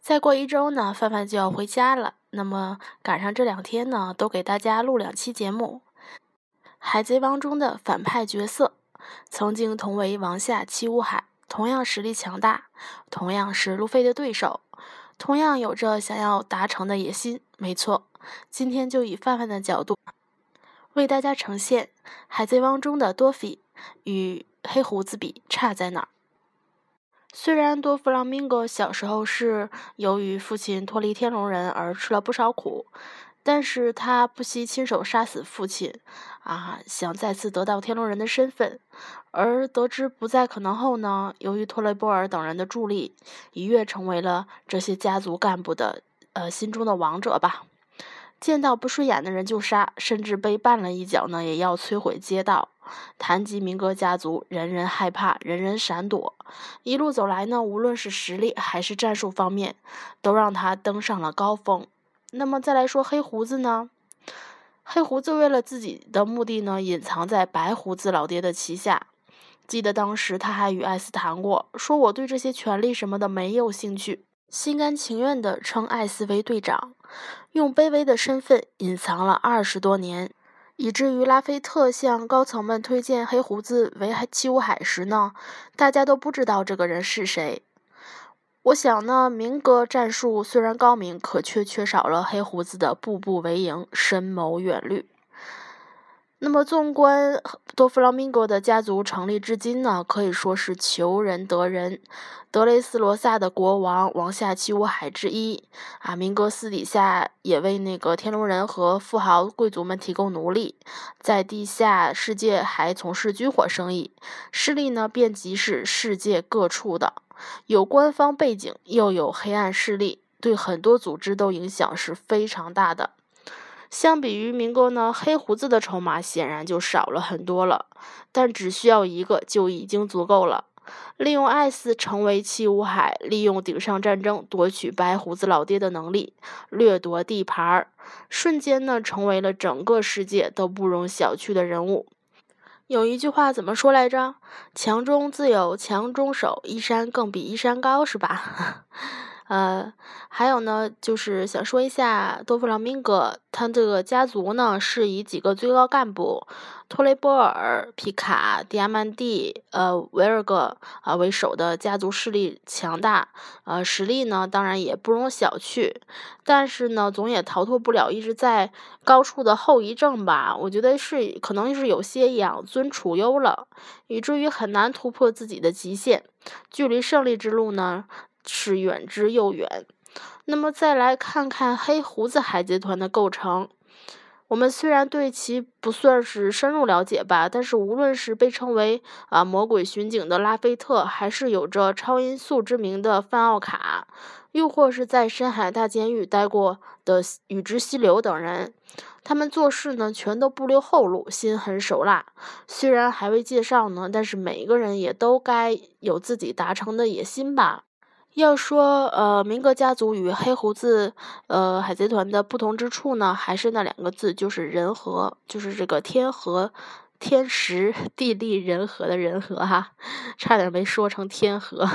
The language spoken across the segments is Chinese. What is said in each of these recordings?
再过一周呢，范范就要回家了。那么赶上这两天呢，都给大家录两期节目。海贼王中的反派角色，曾经同为王下七武海，同样实力强大，同样是路飞的对手，同样有着想要达成的野心。没错，今天就以范范的角度，为大家呈现海贼王中的多菲与黑胡子比差在哪儿。虽然多弗朗明哥小时候是由于父亲脱离天龙人而吃了不少苦，但是他不惜亲手杀死父亲，啊，想再次得到天龙人的身份。而得知不再可能后呢，由于托雷波尔等人的助力，一跃成为了这些家族干部的呃心中的王者吧。见到不顺眼的人就杀，甚至被绊了一脚呢，也要摧毁街道。谈及明哥家族，人人害怕，人人闪躲。一路走来呢，无论是实力还是战术方面，都让他登上了高峰。那么再来说黑胡子呢？黑胡子为了自己的目的呢，隐藏在白胡子老爹的旗下。记得当时他还与艾斯谈过，说我对这些权力什么的没有兴趣，心甘情愿地称艾斯为队长，用卑微的身份隐藏了二十多年。以至于拉菲特向高层们推荐黑胡子为七武海时呢，大家都不知道这个人是谁。我想呢，明哥战术虽然高明，可却缺少了黑胡子的步步为营、深谋远虑。那么，纵观多弗朗明哥的家族成立至今呢，可以说是求人得人。德雷斯罗萨的国王，王下七武海之一。啊，明哥私底下也为那个天龙人和富豪贵族们提供奴隶，在地下世界还从事军火生意，势力呢遍及是世界各处的，有官方背景，又有黑暗势力，对很多组织都影响是非常大的。相比于明哥呢，黑胡子的筹码显然就少了很多了，但只需要一个就已经足够了。利用艾斯成为七武海，利用顶上战争夺取白胡子老爹的能力，掠夺地盘儿，瞬间呢成为了整个世界都不容小觑的人物。有一句话怎么说来着？强中自有强中手，一山更比一山高，是吧？呃，还有呢，就是想说一下多弗朗明哥，他这个家族呢是以几个最高干部托雷波尔、皮卡、迪亚曼蒂、呃维尔戈啊为首的家族势力强大，呃实力呢当然也不容小觑，但是呢总也逃脱不了一直在高处的后遗症吧。我觉得是可能是有些养尊处优了，以至于很难突破自己的极限，距离胜利之路呢。是远之又远。那么再来看看黑胡子海贼团的构成。我们虽然对其不算是深入了解吧，但是无论是被称为啊魔鬼巡警的拉菲特，还是有着超音速之名的范奥卡，又或是在深海大监狱待过的与之溪流等人，他们做事呢全都不留后路，心狠手辣。虽然还未介绍呢，但是每一个人也都该有自己达成的野心吧。要说呃，明格家族与黑胡子呃海贼团的不同之处呢，还是那两个字，就是人和，就是这个天和天时地利人和的人和哈，差点没说成天和。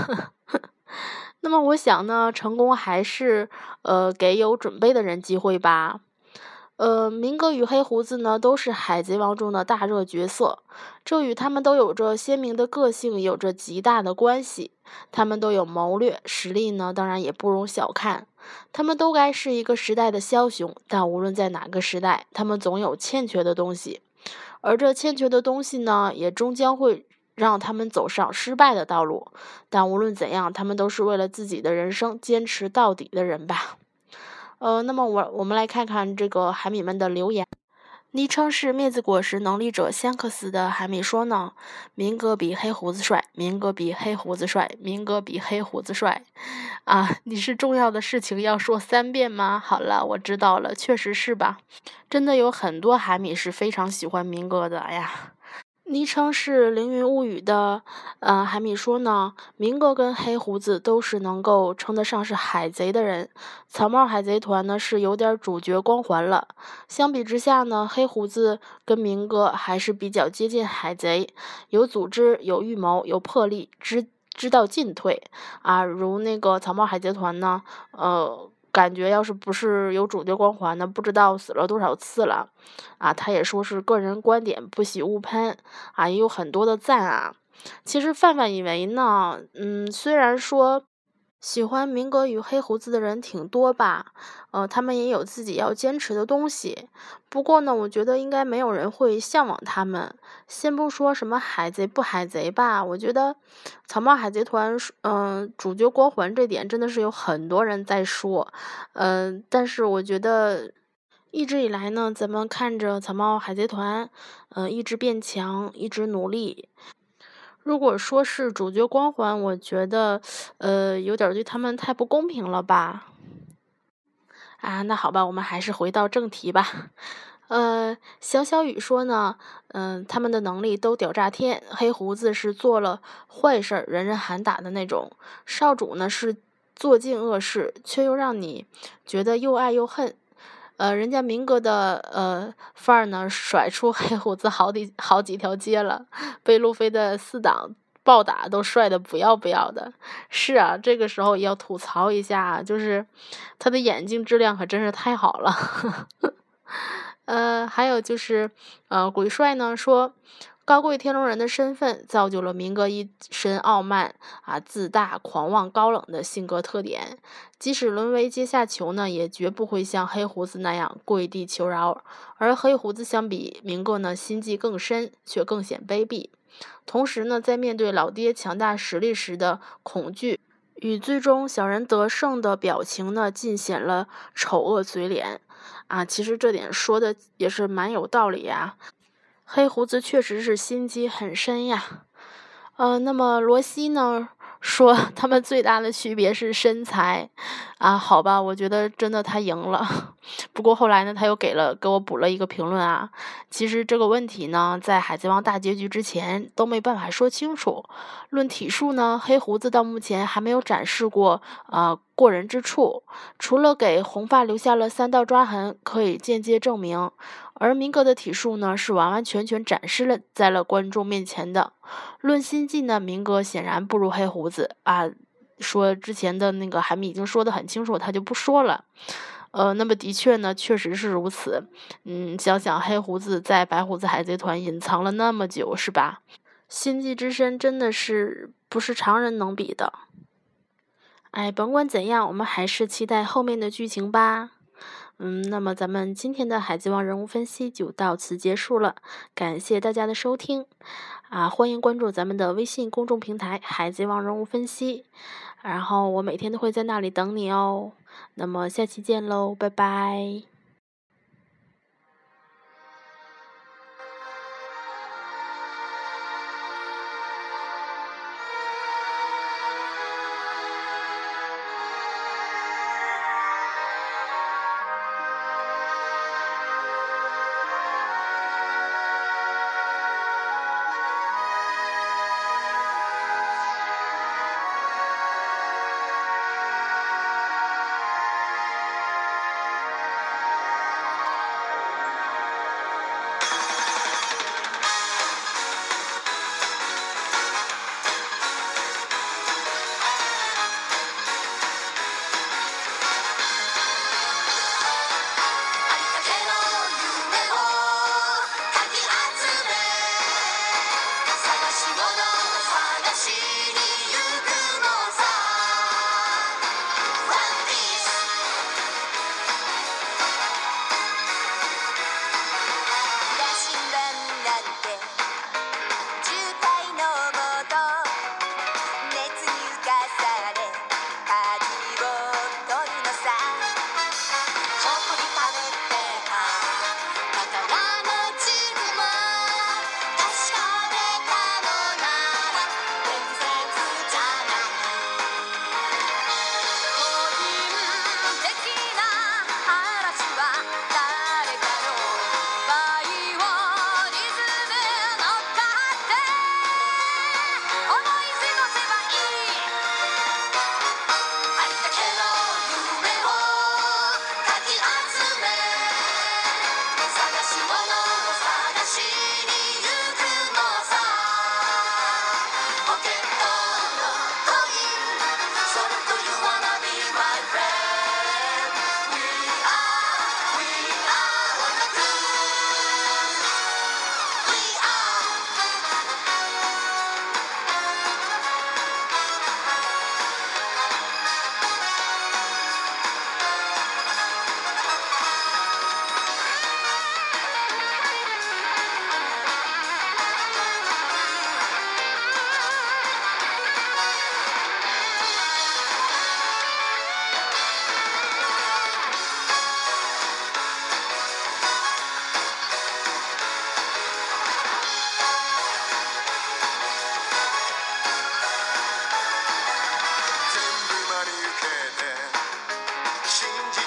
那么我想呢，成功还是呃给有准备的人机会吧。呃，明哥与黑胡子呢，都是海贼王中的大热角色，这与他们都有着鲜明的个性有着极大的关系。他们都有谋略，实力呢，当然也不容小看。他们都该是一个时代的枭雄，但无论在哪个时代，他们总有欠缺的东西，而这欠缺的东西呢，也终将会让他们走上失败的道路。但无论怎样，他们都是为了自己的人生坚持到底的人吧。呃，那么我我们来看看这个海米们的留言。昵称是面子果实能力者香克斯的海米说呢：“明哥比黑胡子帅，明哥比黑胡子帅，明哥比黑胡子帅。”啊，你是重要的事情要说三遍吗？好了，我知道了，确实是吧？真的有很多海米是非常喜欢明哥的呀。昵称是凌云物语的，呃，海米说呢，明哥跟黑胡子都是能够称得上是海贼的人，草帽海贼团呢是有点主角光环了。相比之下呢，黑胡子跟明哥还是比较接近海贼，有组织、有预谋、有魄力，知知道进退啊。如那个草帽海贼团呢，呃，感觉要是不是有主角光环的，不知道死了多少次了啊。他也说是个人观点，不喜勿喷啊，也有很多的赞啊。其实范范以为呢，嗯，虽然说。喜欢明格与黑胡子的人挺多吧？呃，他们也有自己要坚持的东西。不过呢，我觉得应该没有人会向往他们。先不说什么海贼不海贼吧，我觉得草帽海贼团，嗯，主角光环这点真的是有很多人在说。嗯，但是我觉得一直以来呢，咱们看着草帽海贼团，嗯，一直变强，一直努力。如果说是主角光环，我觉得，呃，有点对他们太不公平了吧？啊，那好吧，我们还是回到正题吧。呃，小小雨说呢，嗯，他们的能力都屌炸天。黑胡子是做了坏事儿，人人喊打的那种；少主呢是做尽恶事，却又让你觉得又爱又恨。呃，人家明哥的呃范儿呢，甩出黑胡子好几好几条街了，被路飞的四档暴打都帅的不要不要的。是啊，这个时候要吐槽一下，就是他的眼镜质量可真是太好了。呃，还有就是呃，鬼帅呢说。高贵天龙人的身份造就了明哥一身傲慢啊、自大、狂妄、高冷的性格特点。即使沦为阶下囚呢，也绝不会像黑胡子那样跪地求饶。而黑胡子相比明哥呢，心计更深，却更显卑鄙。同时呢，在面对老爹强大实力时的恐惧与最终小人得胜的表情呢，尽显了丑恶嘴脸啊。其实这点说的也是蛮有道理呀。黑胡子确实是心机很深呀，呃，那么罗西呢？说他们最大的区别是身材，啊，好吧，我觉得真的他赢了。不过后来呢，他又给了给我补了一个评论啊。其实这个问题呢，在海贼王大结局之前都没办法说清楚。论体术呢，黑胡子到目前还没有展示过啊过人之处，除了给红发留下了三道抓痕，可以间接证明。而明哥的体术呢，是完完全全展示了在了观众面前的。论心计呢，明哥显然不如黑胡子啊。说之前的那个海米已经说得很清楚，他就不说了。呃，那么的确呢，确实是如此。嗯，想想黑胡子在白胡子海贼团隐藏了那么久，是吧？心计之深，真的是不是常人能比的。哎，甭管怎样，我们还是期待后面的剧情吧。嗯，那么咱们今天的海贼王人物分析就到此结束了，感谢大家的收听，啊，欢迎关注咱们的微信公众平台“海贼王人物分析”，然后我每天都会在那里等你哦。那么下期见喽，拜拜。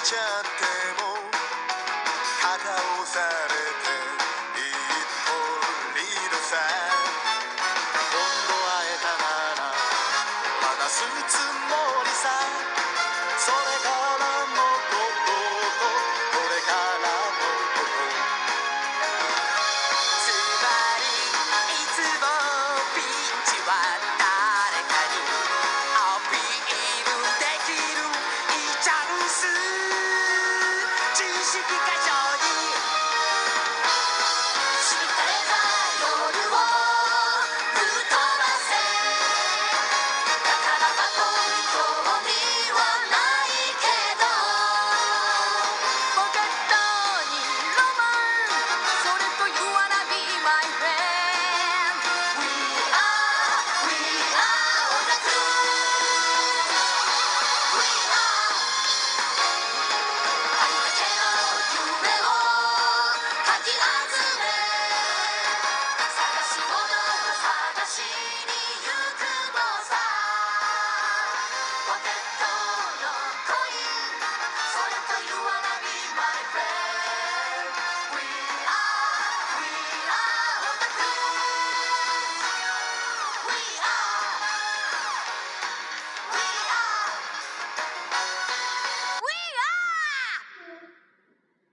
John.